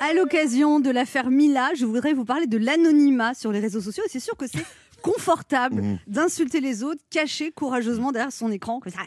À l'occasion de l'affaire Mila, je voudrais vous parler de l'anonymat sur les réseaux sociaux. Et c'est sûr que c'est confortable Mhm. d'insulter les autres, caché courageusement derrière son écran. comme ça.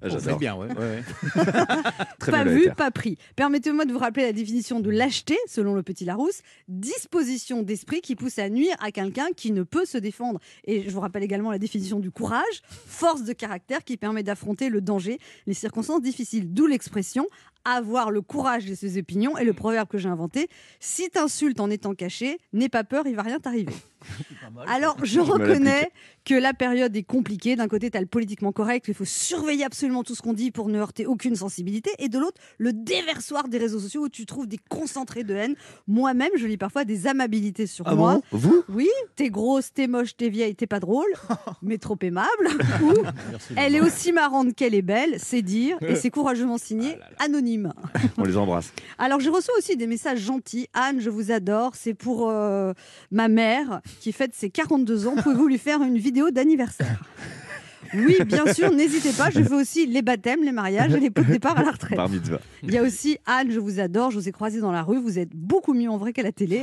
Ah, J'adore. bien, ouais. Ouais, ouais. Très pas vu, pas pris. Permettez-moi de vous rappeler la définition de lâcheté, selon le petit Larousse. Disposition d'esprit qui pousse à nuire à quelqu'un qui ne peut se défendre. Et je vous rappelle également la définition du courage. Force de caractère qui permet d'affronter le danger, les circonstances difficiles. D'où l'expression avoir le courage de ses opinions et le proverbe que j'ai inventé. Si t'insultes en étant caché, n'aie pas peur, il va rien t'arriver. Alors, je reconnais que la période est compliquée. D'un côté, tu as le politiquement correct, il faut surveiller absolument tout ce qu'on dit pour ne heurter aucune sensibilité. Et de l'autre, le déversoir des réseaux sociaux où tu trouves des concentrés de haine. Moi-même, je lis parfois des amabilités sur Ah moi. bon? Vous? Oui, t'es grosse, t'es moche, t'es vieille, t'es pas drôle, mais trop aimable. Ou elle est aussi marrante qu'elle est belle, c'est dire, et c'est courageusement signé anonyme. On les embrasse. Alors, je reçois aussi des messages gentils. Anne, je vous adore. C'est pour euh, ma mère qui fête ses 42 ans. Pouvez-vous lui faire une vidéo d'anniversaire? Oui, bien sûr, n'hésitez pas. Je fais aussi les baptêmes, les mariages et les pots de départ à la retraite. Il y a aussi Anne, je vous adore. Je vous ai croisé dans la rue. Vous êtes beaucoup mieux en vrai qu'à la télé.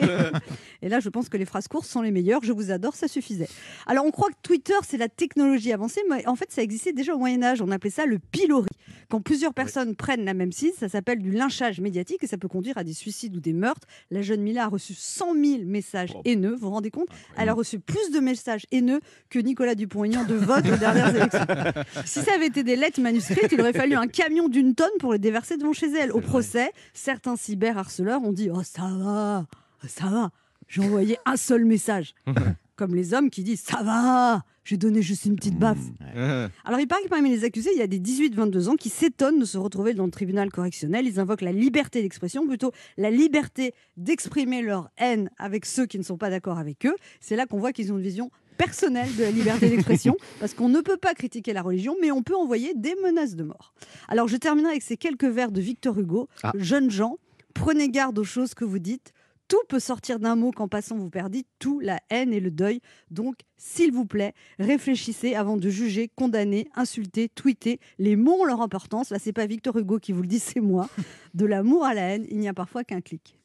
Et là, je pense que les phrases courtes sont les meilleures. Je vous adore, ça suffisait. Alors, on croit que Twitter, c'est la technologie avancée, mais en fait, ça existait déjà au Moyen-Âge. On appelait ça le pilori. Quand plusieurs personnes prennent la même site, ça s'appelle du lynchage médiatique et ça peut conduire à des suicides ou des meurtres. La jeune Mila a reçu 100 000 messages Oh. haineux. Vous vous rendez compte? Elle a reçu plus de messages haineux que Nicolas Dupont-Aignan de vote aux dernières élections. Si ça avait été des lettres manuscrites, il aurait fallu un camion d'une tonne pour les déverser devant chez elle. Au procès, certains cyberharceleurs ont dit Oh, ça va, ça va. J'ai envoyé un seul message. Comme les hommes qui disent Ça va, j'ai donné juste une petite baffe. Alors, il paraît que parmi les accusés, il y a des 18-22 ans qui s'étonnent de se retrouver dans le tribunal correctionnel. Ils invoquent la liberté d'expression, plutôt la liberté d'exprimer leur haine avec ceux qui ne sont pas d'accord avec eux. C'est là qu'on voit qu'ils ont une vision personnelle de la liberté d'expression, parce qu'on ne peut pas critiquer la religion, mais on peut envoyer des menaces de mort. Alors, je terminerai avec ces quelques vers de Victor Hugo. Ah. Jeunes gens, prenez garde aux choses que vous dites. Tout peut sortir d'un mot qu'en passant vous perdez, tout, la haine et le deuil. Donc, s'il vous plaît, réfléchissez avant de juger, condamner, insulter, tweeter. Les mots ont leur importance. Là, c'est pas Victor Hugo qui vous le dit, c'est moi. De l'amour à la haine, il n'y a parfois qu'un clic.